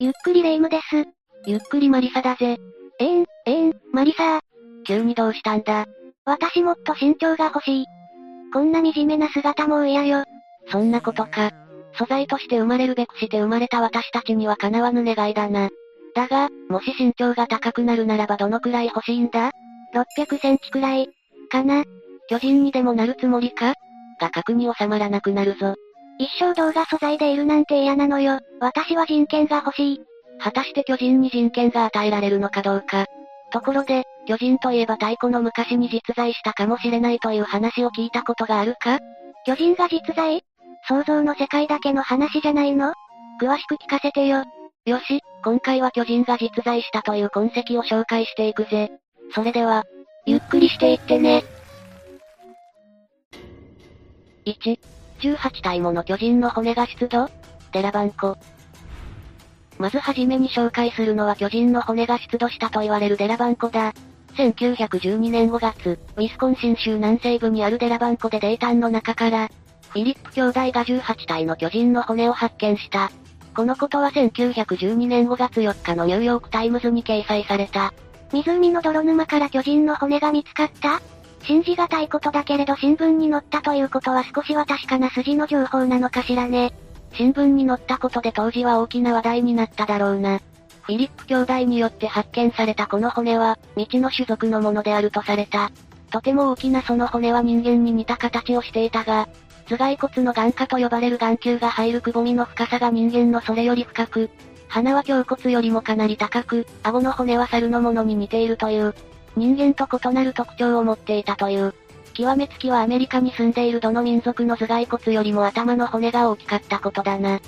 ゆっくりレ夢ムです。ゆっくりマリサだぜ。えーん、えーん、マリサー。急にどうしたんだ私もっと身長が欲しい。こんな惨めな姿もう嫌よ。そんなことか。素材として生まれるべくして生まれた私たちには叶わぬ願いだな。だが、もし身長が高くなるならばどのくらい欲しいんだ ?600 センチくらい。かな。巨人にでもなるつもりか？が核に収まらなくなるぞ。一生動画素材でいるなんて嫌なのよ。私は人権が欲しい。果たして巨人に人権が与えられるのかどうか。ところで、巨人といえば太古の昔に実在したかもしれないという話を聞いたことがあるか？巨人が実在？想像の世界だけの話じゃないの？詳しく聞かせてよ。よし、今回は巨人が実在したという痕跡を紹介していくぜ。それでは、ゆっくりしていってね。1、18体もの巨人の骨が出土？デラバン湖。まずはじめに紹介するのは巨人の骨が出土したと言われるデラバン湖だ。1912年5月、ウィスコンシン州南西部にあるデラバンコでデータンの中から、フィリップ兄弟が18体の巨人の骨を発見した。このことは1912年5月4日のニューヨークタイムズに掲載された。湖の泥沼から巨人の骨が見つかった信じがたいことだけれど新聞に載ったということは少しは確かな筋の情報なのかしらね。新聞に載ったことで当時は大きな話題になっただろうな。フィリップ兄弟によって発見されたこの骨は、未知の種族のものであるとされた。とても大きなその骨は人間に似た形をしていたが、頭蓋骨の眼下と呼ばれる眼球が入るくぼみの深さが人間のそれより深く、鼻は胸骨よりもかなり高く、顎の骨は猿のものに似ているという、人間と異なる特徴を持っていたという。極めつきはアメリカに住んでいるどの民族の頭蓋骨よりも頭の骨が大きかったことだな。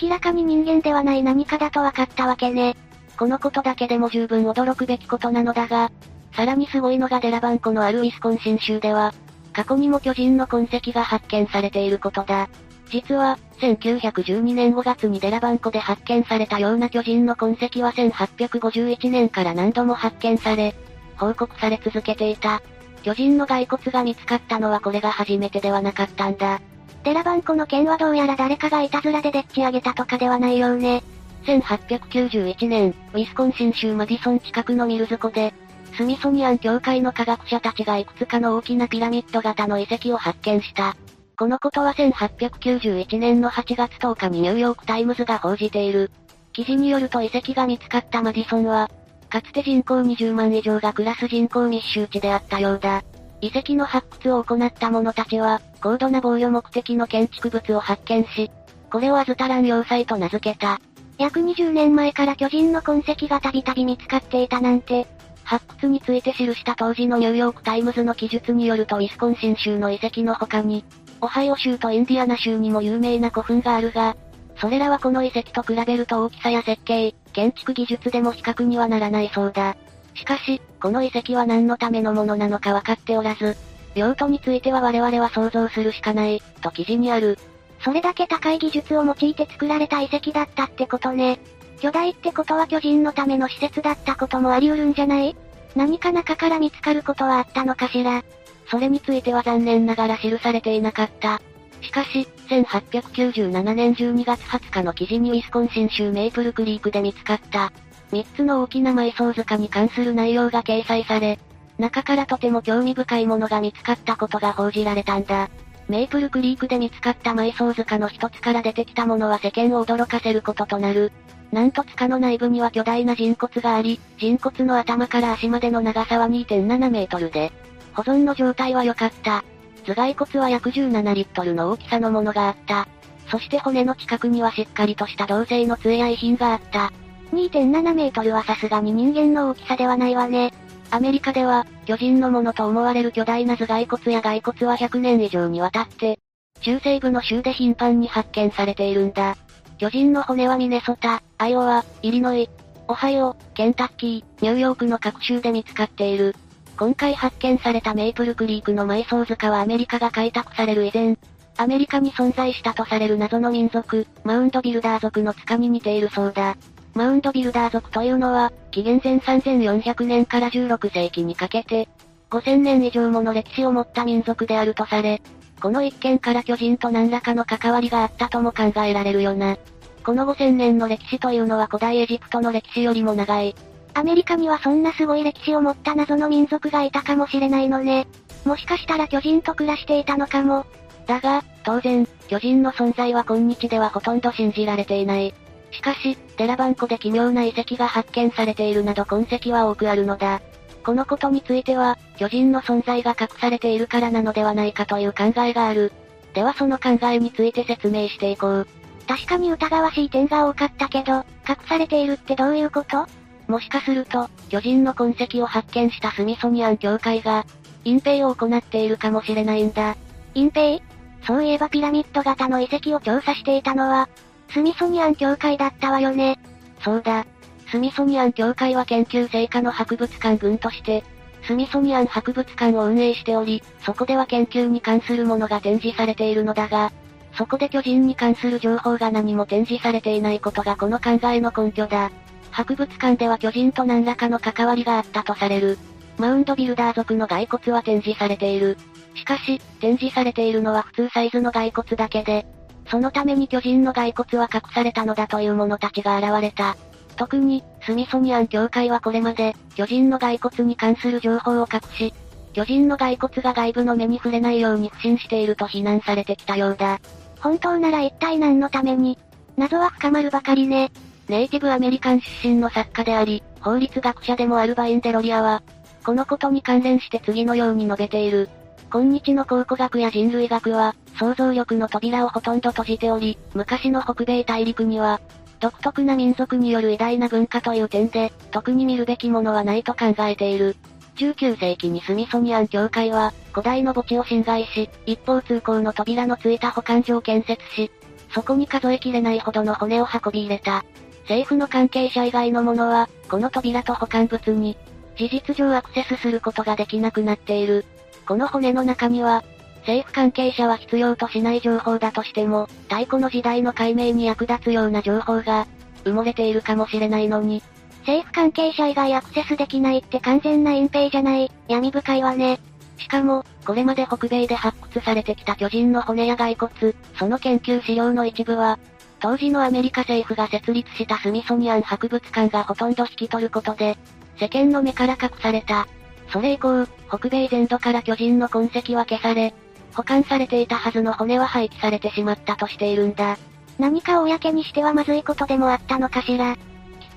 明らかに人間ではない何かだと分かったわけね。このことだけでも十分驚くべきことなのだが、さらにすごいのがデラバンコのあるウィスコンシン州では、過去にも巨人の痕跡が発見されていることだ。実は、1912年5月にデラバンコで発見されたような巨人の痕跡は1851年から何度も発見され、報告され続けていた。巨人の骸骨が見つかったのはこれが初めてではなかったんだ。デラバン湖の件はどうやら誰かがいたずらででっち上げたとかではないようね。1891年、ウィスコンシン州マディソン近くのミルズ湖で、スミソニアン協会の科学者たちがいくつかの大きなピラミッド型の遺跡を発見した。このことは1891年の8月10日にニューヨークタイムズが報じている。記事によると遺跡が見つかったマディソンは、かつて人口20万以上が暮らす人口密集地であったようだ。遺跡の発掘を行った者たちは、高度な防御目的の建築物を発見し、これをアズタラン要塞と名付けた。約20年前から巨人の痕跡がたびたび見つかっていたなんて、発掘について記した当時のニューヨークタイムズの記述によるとウィスコンシン州の遺跡の他に、オハイオ州とインディアナ州にも有名な古墳があるが、それらはこの遺跡と比べると大きさや設計、建築技術でも比較にはならないそうだ。しかし、この遺跡は何のためのものなのか分かっておらず、用途については我々は想像するしかない、と記事にある。それだけ高い技術を用いて作られた遺跡だったってことね。巨大ってことは巨人のための施設だったこともあり得るんじゃない？何か中から見つかることはあったのかしら？それについては残念ながら記されていなかった。しかし、1897年12月20日の記事にウィスコンシン州メイプルクリークで見つかった、3つの大きな埋葬塚に関する内容が掲載され、中からとても興味深いものが見つかったことが報じられたんだ。メイプルクリークで見つかった埋葬塚の一つから出てきたものは世間を驚かせることとなる。なんと塚の内部には巨大な人骨があり、人骨の頭から足までの長さは2.7メートルで、保存の状態は良かった。頭蓋骨は約17リットルの大きさのものがあった。そして骨の近くにはしっかりとした銅製の杖や遺品があった。2.7メートルはさすがに人間の大きさではないわね。アメリカでは、巨人のものと思われる巨大な頭蓋骨や骸骨は100年以上にわたって、中西部の州で頻繁に発見されているんだ。巨人の骨はミネソタ、アイオワ、イリノイ、オハイオ、ケンタッキー、ニューヨークの各州で見つかっている。今回発見されたメイプルクリークの埋葬塚はアメリカが開拓される以前、アメリカに存在したとされる謎の民族、マウンドビルダー族の塚に似ているそうだ。マウンドビルダー族というのは、紀元前3400年から16世紀にかけて、5000年以上もの歴史を持った民族であるとされ、この一件から巨人と何らかの関わりがあったとも考えられるよな。この5000年の歴史というのは古代エジプトの歴史よりも長い。アメリカにはそんなすごい歴史を持った謎の民族がいたかもしれないのね。もしかしたら巨人と暮らしていたのかも。だが、当然、巨人の存在は今日ではほとんど信じられていない。しかし、デラバンコで奇妙な遺跡が発見されているなど痕跡は多くあるのだ。このことについては、巨人の存在が隠されているからなのではないかという考えがある。ではその考えについて説明していこう。確かに疑わしい点が多かったけど、隠されているってどういうこと？もしかすると、巨人の痕跡を発見したスミソニアン協会が、隠蔽を行っているかもしれないんだ。隠蔽？そういえばピラミッド型の遺跡を調査していたのは、スミソニアン協会だったわよね。そうだ。スミソニアン協会は研究成果の博物館群として、スミソニアン博物館を運営しており、そこでは研究に関するものが展示されているのだが、そこで巨人に関する情報が何も展示されていないことがこの考えの根拠だ。博物館では巨人と何らかの関わりがあったとされる。マウンドビルダー族の骸骨は展示されている。しかし、展示されているのは普通サイズの骸骨だけで、そのために巨人の骸骨は隠されたのだという者たちが現れた。特に、スミソニアン協会はこれまで、巨人の骸骨に関する情報を隠し、巨人の骸骨が外部の目に触れないように不審していると非難されてきたようだ。本当なら一体何のために？謎は深まるばかりね。ネイティブアメリカン出身の作家であり、法律学者でもあるバインデロリアは、このことに関連して次のように述べている。今日の考古学や人類学は、想像力の扉をほとんど閉じており、昔の北米大陸には、独特な民族による偉大な文化という点で、特に見るべきものはないと考えている。19世紀にスミソニアン教会は、古代の墓地を侵害し、一方通行の扉のついた保管所を建設し、そこに数えきれないほどの骨を運び入れた。政府の関係者以外の者は、この扉と保管物に、事実上アクセスすることができなくなっている。この骨の中には、政府関係者は必要としない情報だとしても、太古の時代の解明に役立つような情報が、埋もれているかもしれないのに、政府関係者以外アクセスできないって完全な隠蔽じゃない、闇深いわね。しかも、これまで北米で発掘されてきた巨人の骨や骸骨、その研究資料の一部は、当時のアメリカ政府が設立したスミソニアン博物館がほとんど引き取ることで、世間の目から隠された。それ以降、北米全土から巨人の痕跡は消され、保管されていたはずの骨は廃棄されてしまったとしているんだ。何か公にしてはまずいことでもあったのかしら。きっ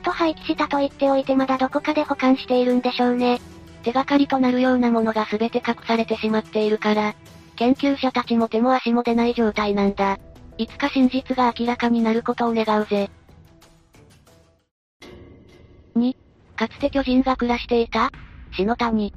と廃棄したと言っておいてまだどこかで保管しているんでしょうね。手がかりとなるようなものが全て隠されてしまっているから、研究者たちも手も足も出ない状態なんだ。いつか真実が明らかになることを願うぜ。2、かつて巨人が暮らしていた篠谷。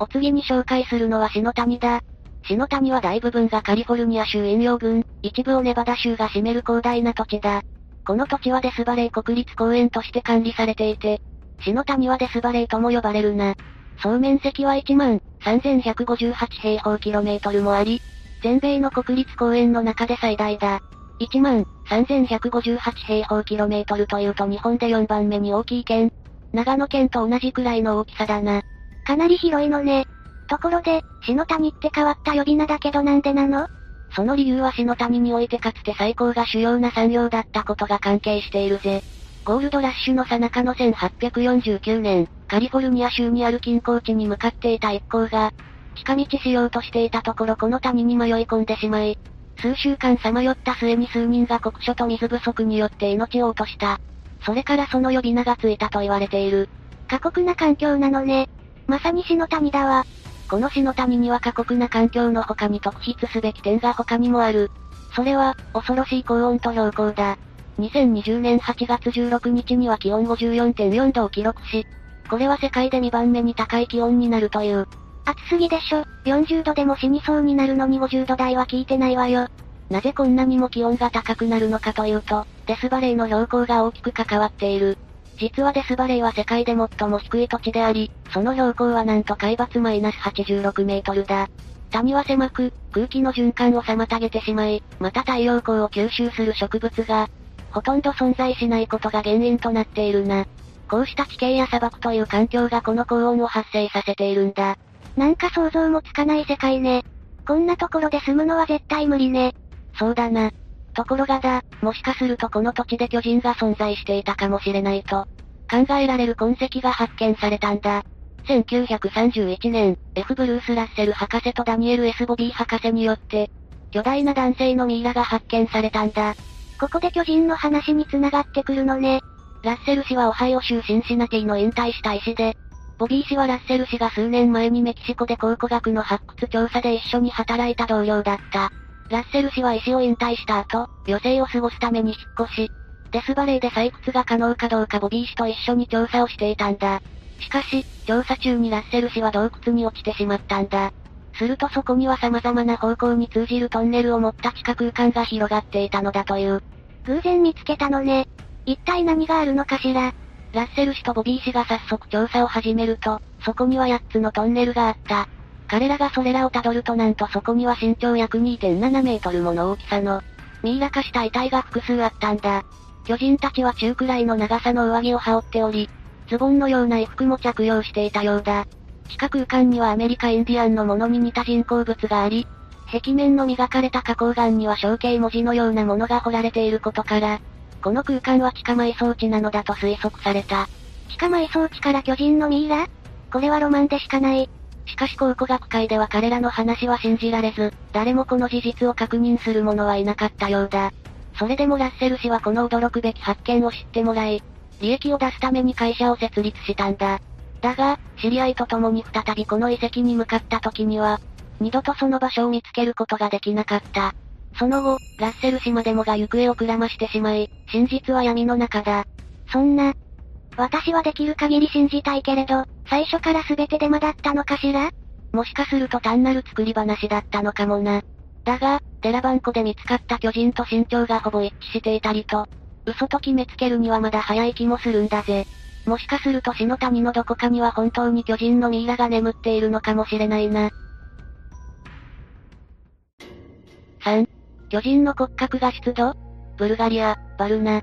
お次に紹介するのは篠谷だ。篠谷は大部分がカリフォルニア州引用群、一部をネバダ州が占める広大な土地だ。この土地はデスバレー国立公園として管理されていて、篠谷はデスバレーとも呼ばれるな。総面積は1万3158平方キロメートルもあり、全米の国立公園の中で最大だ。1万3158平方キロメートルというと日本で4番目に大きい県。長野県と同じくらいの大きさだな。かなり広いのね。ところで、篠谷って変わった呼び名だけどなんでなの？その理由は篠谷においてかつて最高が主要な産業だったことが関係しているぜ。ゴールドラッシュの最中の1849年、カリフォルニア州にある金鉱地に向かっていた一行が、近道しようとしていたところこの谷に迷い込んでしまい、数週間さまよった末に数人が酷暑と水不足によって命を落とした。それからその呼び名がついたと言われている。過酷な環境なのね。まさに死の谷だわ。この死の谷には過酷な環境の他に特筆すべき点が他にもある。それは、恐ろしい高温と標高だ。2020年8月16日には気温54.4度を記録し、これは世界で2番目に高い気温になるという。暑すぎでしょ。40度でも死にそうになるのに50度台は聞いてないわよ。なぜこんなにも気温が高くなるのかというと、デスバレーの標高が大きく関わっている。実はデスバレーは世界で最も低い土地であり、その標高はなんと海抜マイナス86メートルだ。谷は狭く、空気の循環を妨げてしまい、また太陽光を吸収する植物が、ほとんど存在しないことが原因となっているな。こうした地形や砂漠という環境がこの高温を発生させているんだ。なんか想像もつかない世界ね。こんなところで住むのは絶対無理ね。そうだな。ところがだ、もしかするとこの土地で巨人が存在していたかもしれないと、考えられる痕跡が発見されたんだ。1931年、F. ブルース・ラッセル博士とダニエル・ S. ボビー博士によって、巨大な男性のミイラが発見されたんだ。ここで巨人の話に繋がってくるのね。ラッセル氏はオハイオ州シンシナティの引退した医師で、ボビー氏はラッセル氏が数年前にメキシコで考古学の発掘調査で一緒に働いた同僚だった。ラッセル氏は医師を引退した後、余生を過ごすために引っ越し、デスバレーで採掘が可能かどうかボビー氏と一緒に調査をしていたんだ。しかし、調査中にラッセル氏は洞窟に落ちてしまったんだ。するとそこには様々な方向に通じるトンネルを持った地下空間が広がっていたのだという。偶然見つけたのね。一体何があるのかしら。ラッセル氏とボビー氏が早速調査を始めると、そこには8つのトンネルがあった。彼らがそれらを辿るとなんとそこには身長約2.7メートルもの大きさの、ミイラ化した遺体が複数あったんだ。巨人たちは中くらいの長さの上着を羽織っており、ズボンのような衣服も着用していたようだ。地下空間にはアメリカインディアンのものに似た人工物があり、壁面の磨かれた花崗岩には象形文字のようなものが彫られていることから、この空間は地下埋葬地なのだと推測された。地下埋葬地から巨人のミイラ？これはロマンでしかない。しかし考古学会では彼らの話は信じられず、誰もこの事実を確認する者はいなかったようだ。それでもラッセル氏はこの驚くべき発見を知ってもらい、利益を出すために会社を設立したんだ。だが、知り合いと共に再びこの遺跡に向かった時には、二度とその場所を見つけることができなかった。その後、ラッセル氏までもが行方をくらましてしまい、真実は闇の中だ。そんな。私はできる限り信じたいけれど、最初から全てデマだったのかしら？もしかすると単なる作り話だったのかもな。だが、デラバンコで見つかった巨人と身長がほぼ一致していたりと、嘘と決めつけるにはまだ早い気もするんだぜ。もしかすると死の谷のどこかには本当に巨人のミイラが眠っているのかもしれないな。3. 巨人の骨格が出土？ブルガリア、バルナ。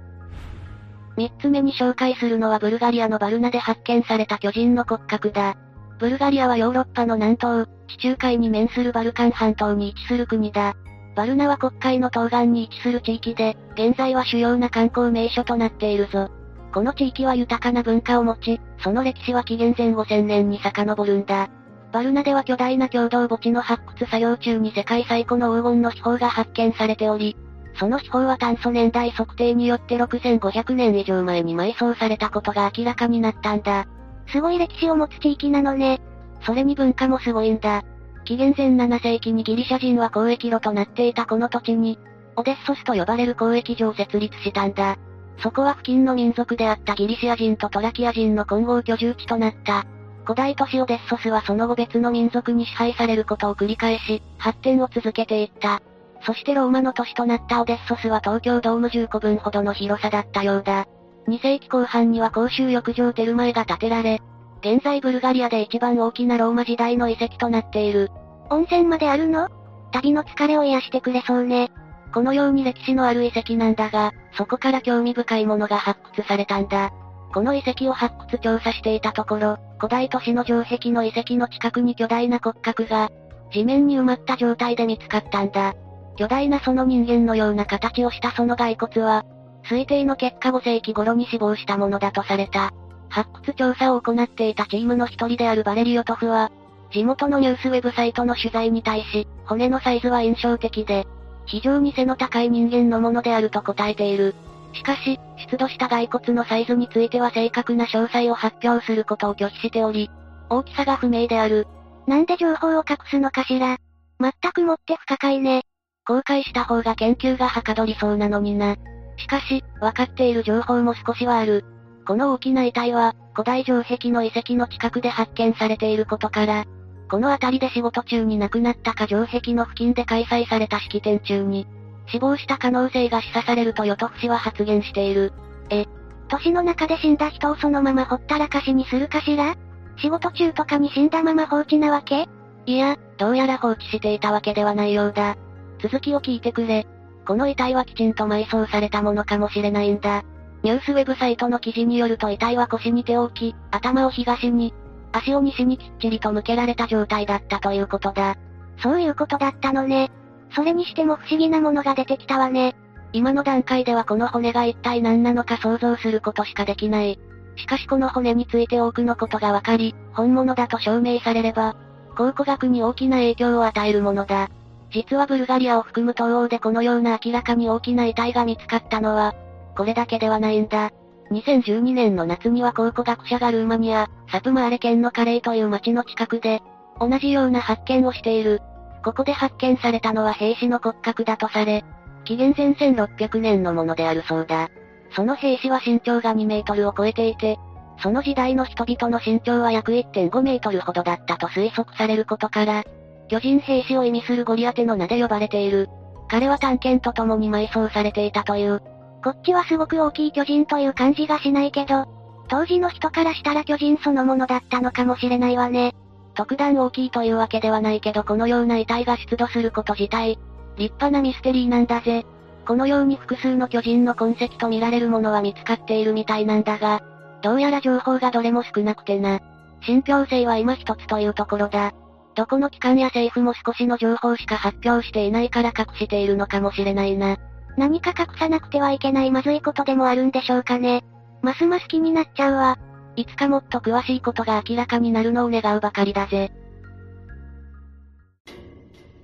三つ目に紹介するのはブルガリアのバルナで発見された巨人の骨格だ。ブルガリアはヨーロッパの南東、地中海に面するバルカン半島に位置する国だ。バルナは国会の東岸に位置する地域で、現在は主要な観光名所となっているぞ。この地域は豊かな文化を持ち、その歴史は紀元前5000年に遡るんだ。バルナでは巨大な共同墓地の発掘作業中に世界最古の黄金の秘宝が発見されており、その秘宝は炭素年代測定によって6500年以上前に埋葬されたことが明らかになったんだ。すごい歴史を持つ地域なのね。それに文化もすごいんだ。紀元前7世紀にギリシャ人は交易路となっていたこの土地に、オデッソスと呼ばれる交易所を設立したんだ。そこは付近の民族であったギリシア人とトラキア人の混合居住地となった。古代都市オデッソスはその後別の民族に支配されることを繰り返し、発展を続けていった。そしてローマの都市となったオデッソスは東京ドーム10個分ほどの広さだったようだ。2世紀後半には公衆浴場テルマエが建てられ、現在ブルガリアで一番大きなローマ時代の遺跡となっている。温泉まであるの？旅の疲れを癒してくれそうね。このように歴史のある遺跡なんだが、そこから興味深いものが発掘されたんだ。この遺跡を発掘調査していたところ、古代都市の城壁の遺跡の近くに巨大な骨格が、地面に埋まった状態で見つかったんだ。巨大なその人間のような形をしたその骸骨は、推定の結果5世紀頃に死亡したものだとされた。発掘調査を行っていたチームの一人であるバレリオトフは、地元のニュースウェブサイトの取材に対し、骨のサイズは印象的で、非常に背の高い人間のものであると答えている。しかし、出土した骸骨のサイズについては正確な詳細を発表することを拒否しており、大きさが不明である。なんで情報を隠すのかしら全くもって不可解ね。公開した方が研究がはかどりそうなのにな。しかし、分かっている情報も少しはある。この大きな遺体は、古代城壁の遺跡の近くで発見されていることから、この辺りで仕事中に亡くなったか城壁の付近で開催された式典中に、死亡した可能性が示唆されるとヨトフ氏は発言している。え、都市の中で死んだ人をそのままほったらかしにするかしら？仕事中とかに死んだまま放置なわけ？いや、どうやら放置していたわけではないようだ。続きを聞いてくれ。この遺体はきちんと埋葬されたものかもしれないんだ。ニュースウェブサイトの記事によると遺体は腰に手を置き、頭を東に、足を西にきっちりと向けられた状態だったということだ。そういうことだったのね。それにしても不思議なものが出てきたわね。今の段階ではこの骨が一体何なのか想像することしかできない。しかしこの骨について多くのことがわかり、本物だと証明されれば、考古学に大きな影響を与えるものだ。実はブルガリアを含む東欧でこのような明らかに大きな遺体が見つかったのは、これだけではないんだ。2012年の夏には考古学者がルーマニア、サプマーレ県のカレイという町の近くで、同じような発見をしている。ここで発見されたのは兵士の骨格だとされ、紀元前1600年のものであるそうだ。その兵士は身長が2メートルを超えていて、その時代の人々の身長は約1.5メートルほどだったと推測されることから、巨人兵士を意味するゴリアテの名で呼ばれている。彼は探検と共に埋葬されていたという。こっちはすごく大きい巨人という感じがしないけど、当時の人からしたら巨人そのものだったのかもしれないわね。特段大きいというわけではないけどこのような遺体が出土すること自体、立派なミステリーなんだぜ。このように複数の巨人の痕跡と見られるものは見つかっているみたいなんだが、どうやら情報がどれも少なくてな。信憑性は今一つというところだ。どこの機関や政府も少しの情報しか発表していないから隠しているのかもしれないな。何か隠さなくてはいけないまずいことでもあるんでしょうかね。ますます気になっちゃうわ。いつかもっと詳しいことが明らかになるのを願うばかりだぜ。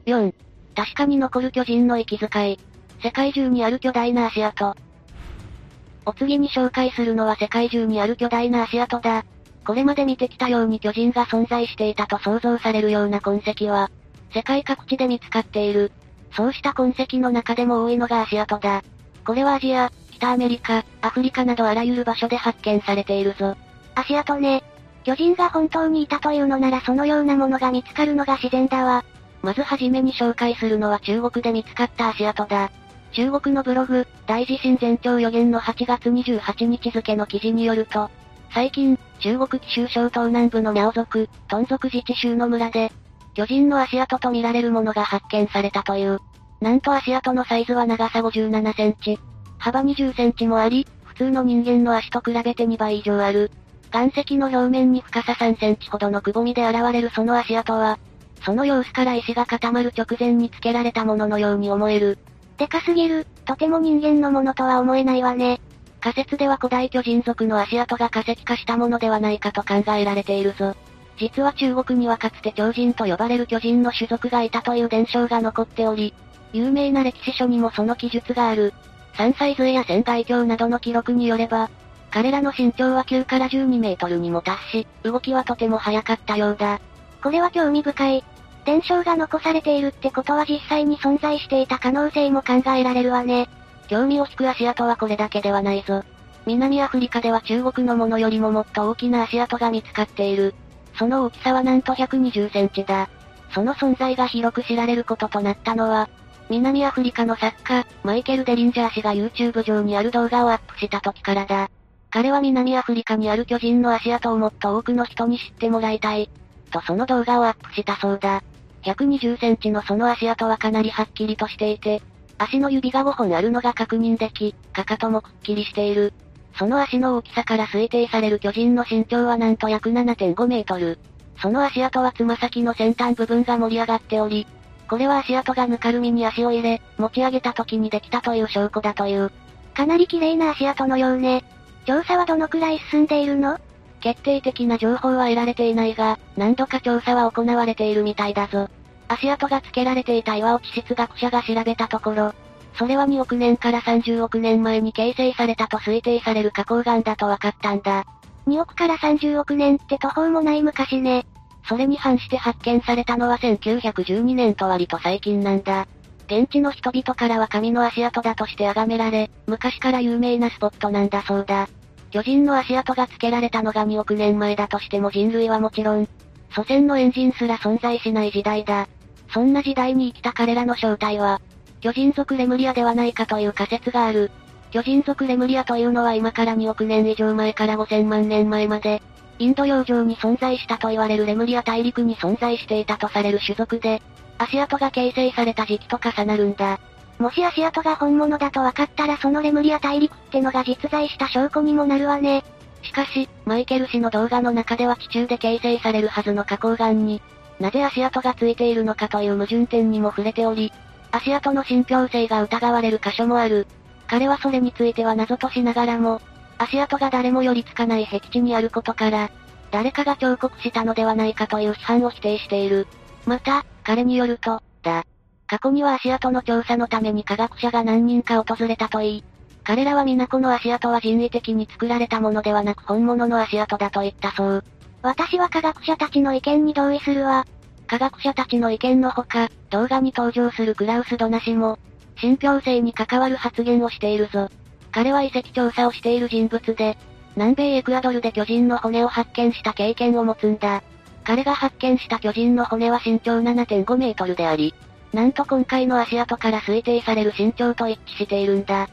4. 確かに残る巨人の息遣い。世界中にある巨大な足跡。お次に紹介するのは世界中にある巨大な足跡だ。これまで見てきたように巨人が存在していたと想像されるような痕跡は、世界各地で見つかっている。そうした痕跡の中でも多いのが足跡だ。これはアジア、北アメリカ、アフリカなどあらゆる場所で発見されているぞ。足跡ね。巨人が本当にいたというのならそのようなものが見つかるのが自然だわ。まずはじめに紹介するのは中国で見つかった足跡だ。中国のブログ、大地震前兆予言の8月28日付の記事によると、最近、中国紀州省東南部のミャオ族、トン族自治州の村で、巨人の足跡と見られるものが発見されたという。なんと足跡のサイズは長さ57センチ、幅20センチもあり、普通の人間の足と比べて2倍以上ある。岩石の表面に深さ3センチほどのくぼみで現れるその足跡は、その様子から石が固まる直前につけられたもののように思える。でかすぎる、とても人間のものとは思えないわね。仮説では古代巨人族の足跡が化石化したものではないかと考えられているぞ。実は中国にはかつて超人と呼ばれる巨人の種族がいたという伝承が残っており、有名な歴史書にもその記述がある。山菜杖や仙外鏡などの記録によれば、彼らの身長は9から12メートルにも達し、動きはとても速かったようだ。これは興味深い。伝承が残されているってことは実際に存在していた可能性も考えられるわね。興味を引く足跡はこれだけではないぞ。南アフリカでは中国のものよりももっと大きな足跡が見つかっている。その大きさはなんと120センチだ。その存在が広く知られることとなったのは、南アフリカの作家、マイケル・デリンジャー氏が YouTube 上にある動画をアップした時からだ。彼は南アフリカにある巨人の足跡をもっと多くの人に知ってもらいたい。とその動画をアップしたそうだ。120センチのその足跡はかなりはっきりとしていて、足の指が5本あるのが確認でき、かかともくっきりしている。その足の大きさから推定される巨人の身長はなんと約7.5メートル。その足跡はつま先の先端部分が盛り上がっており、これは足跡がぬかるみに足を入れ、持ち上げた時にできたという証拠だという。かなり綺麗な足跡のようね。調査はどのくらい進んでいるの？決定的な情報は得られていないが、何度か調査は行われているみたいだぞ。足跡が付けられていた岩を地質学者が調べたところ、それは2億年から30億年前に形成されたと推定される花崗岩だと分かったんだ。2億から30億年って途方もない昔ね。それに反して発見されたのは1912年と割と最近なんだ。現地の人々からは神の足跡だとして崇められ、昔から有名なスポットなんだそうだ。巨人の足跡が付けられたのが2億年前だとしても人類はもちろん、祖先のエンジンすら存在しない時代だ。そんな時代に生きた彼らの正体は、巨人族レムリアではないかという仮説がある。巨人族レムリアというのは今から2億年以上前から5000万年前まで、インド洋上に存在したと言われるレムリア大陸に存在していたとされる種族で、足跡が形成された時期と重なるんだ。もし足跡が本物だと分かったらそのレムリア大陸ってのが実在した証拠にもなるわね。しかし、マイケル氏の動画の中では地中で形成されるはずの花崗岩に、なぜ足跡がついているのかという矛盾点にも触れており、足跡の信憑性が疑われる箇所もある。彼はそれについては謎としながらも、足跡が誰も寄りつかない僻地にあることから、誰かが彫刻したのではないかという批判を否定している。また、彼によると、だ。過去には足跡の調査のために科学者が何人か訪れたといい、彼らは皆この足跡は人為的に作られたものではなく本物の足跡だと言ったそう。私は科学者たちの意見に同意するわ。科学者たちの意見のほか、動画に登場するクラウス・ドナ氏も、信憑性に関わる発言をしているぞ。彼は遺跡調査をしている人物で、南米エクアドルで巨人の骨を発見した経験を持つんだ。彼が発見した巨人の骨は身長7.5メートルであり、なんと今回の足跡から推定される身長と一致しているんだ。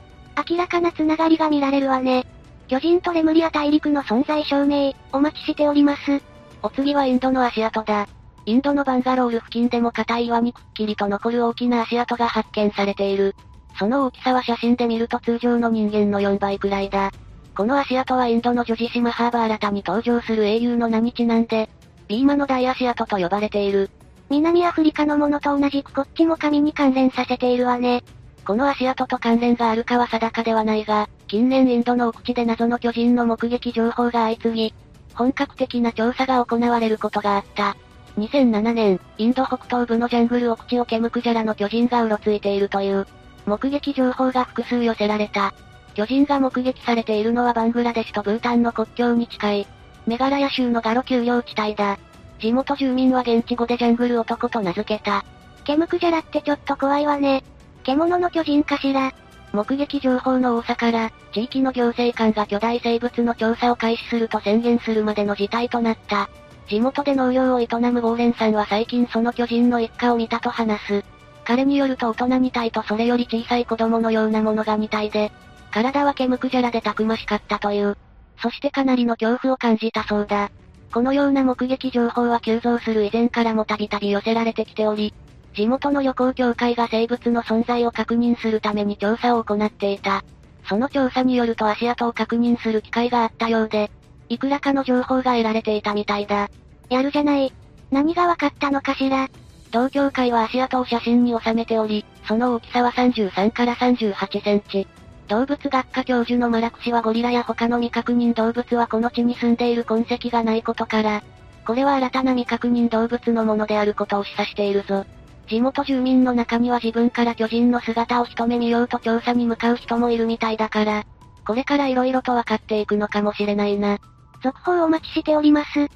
明らかなつながりが見られるわね。巨人とレムリア大陸の存在証明、お待ちしております。お次はインドの足跡だ。インドのバンガロール付近でも硬い岩にくっきりと残る大きな足跡が発見されている。その大きさは写真で見ると通常の人間の4倍くらいだ。この足跡はインドの女子島ハーバー新たに登場する英雄の名にちなんで、ビーマの大足跡と呼ばれている。南アフリカのものと同じくこっちも紙に関連させているわね。この足跡と関連があるかは定かではないが、近年インドの奥地で謎の巨人の目撃情報が相次ぎ、本格的な調査が行われることがあった。2007年、インド北東部のジャングル奥地をケムクジャラの巨人がうろついているという、目撃情報が複数寄せられた。巨人が目撃されているのはバングラデシュとブータンの国境に近い、メガラヤ州のガロ丘陵地帯だ。地元住民は現地語でジャングル男と名付けた。ケムクジャラってちょっと怖いわね。獣の巨人かしら。目撃情報の多さから、地域の行政官が巨大生物の調査を開始すると宣言するまでの事態となった。地元で農業を営むゴーレンさんは最近その巨人の一家を見たと話す。彼によると大人2体とそれより小さい子供のようなものが2体で、体はケムクジャラでたくましかったという。そしてかなりの恐怖を感じたそうだ。このような目撃情報は急増する以前からもたびたび寄せられてきており、地元の旅行協会が生物の存在を確認するために調査を行っていた。その調査によると足跡を確認する機会があったようで、いくらかの情報が得られていたみたいだ。やるじゃない。何が分かったのかしら。同協会は足跡を写真に収めており、その大きさは33から38センチ。動物学科教授のマラク氏はゴリラや他の未確認動物はこの地に住んでいる痕跡がないことから、これは新たな未確認動物のものであることを示唆しているぞ。地元住民の中には自分から巨人の姿を一目見ようと調査に向かう人もいるみたいだから、これから色々と分かっていくのかもしれないな。続報をお待ちしております。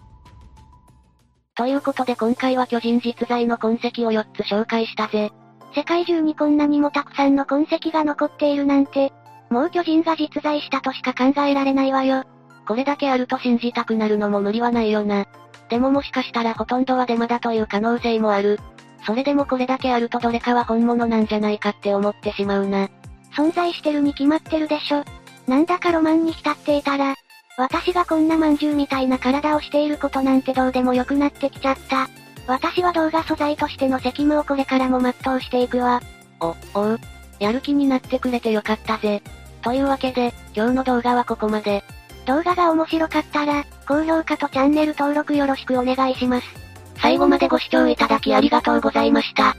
ということで今回は巨人実在の痕跡を4つ紹介したぜ。世界中にこんなにもたくさんの痕跡が残っているなんて、もう巨人が実在したとしか考えられないわよ。これだけあると信じたくなるのも無理はないよな。でももしかしたらほとんどはデマだという可能性もある。それでもこれだけあるとどれかは本物なんじゃないかって思ってしまうな。存在してるに決まってるでしょ。なんだかロマンに浸っていたら、私がこんな饅頭みたいな体をしていることなんてどうでもよくなってきちゃった。私は動画素材としての責務をこれからも全うしていくわ。お、おう。やる気になってくれてよかったぜ。というわけで、今日の動画はここまで。動画が面白かったら、高評価とチャンネル登録よろしくお願いします。最後までご視聴いただきありがとうございました。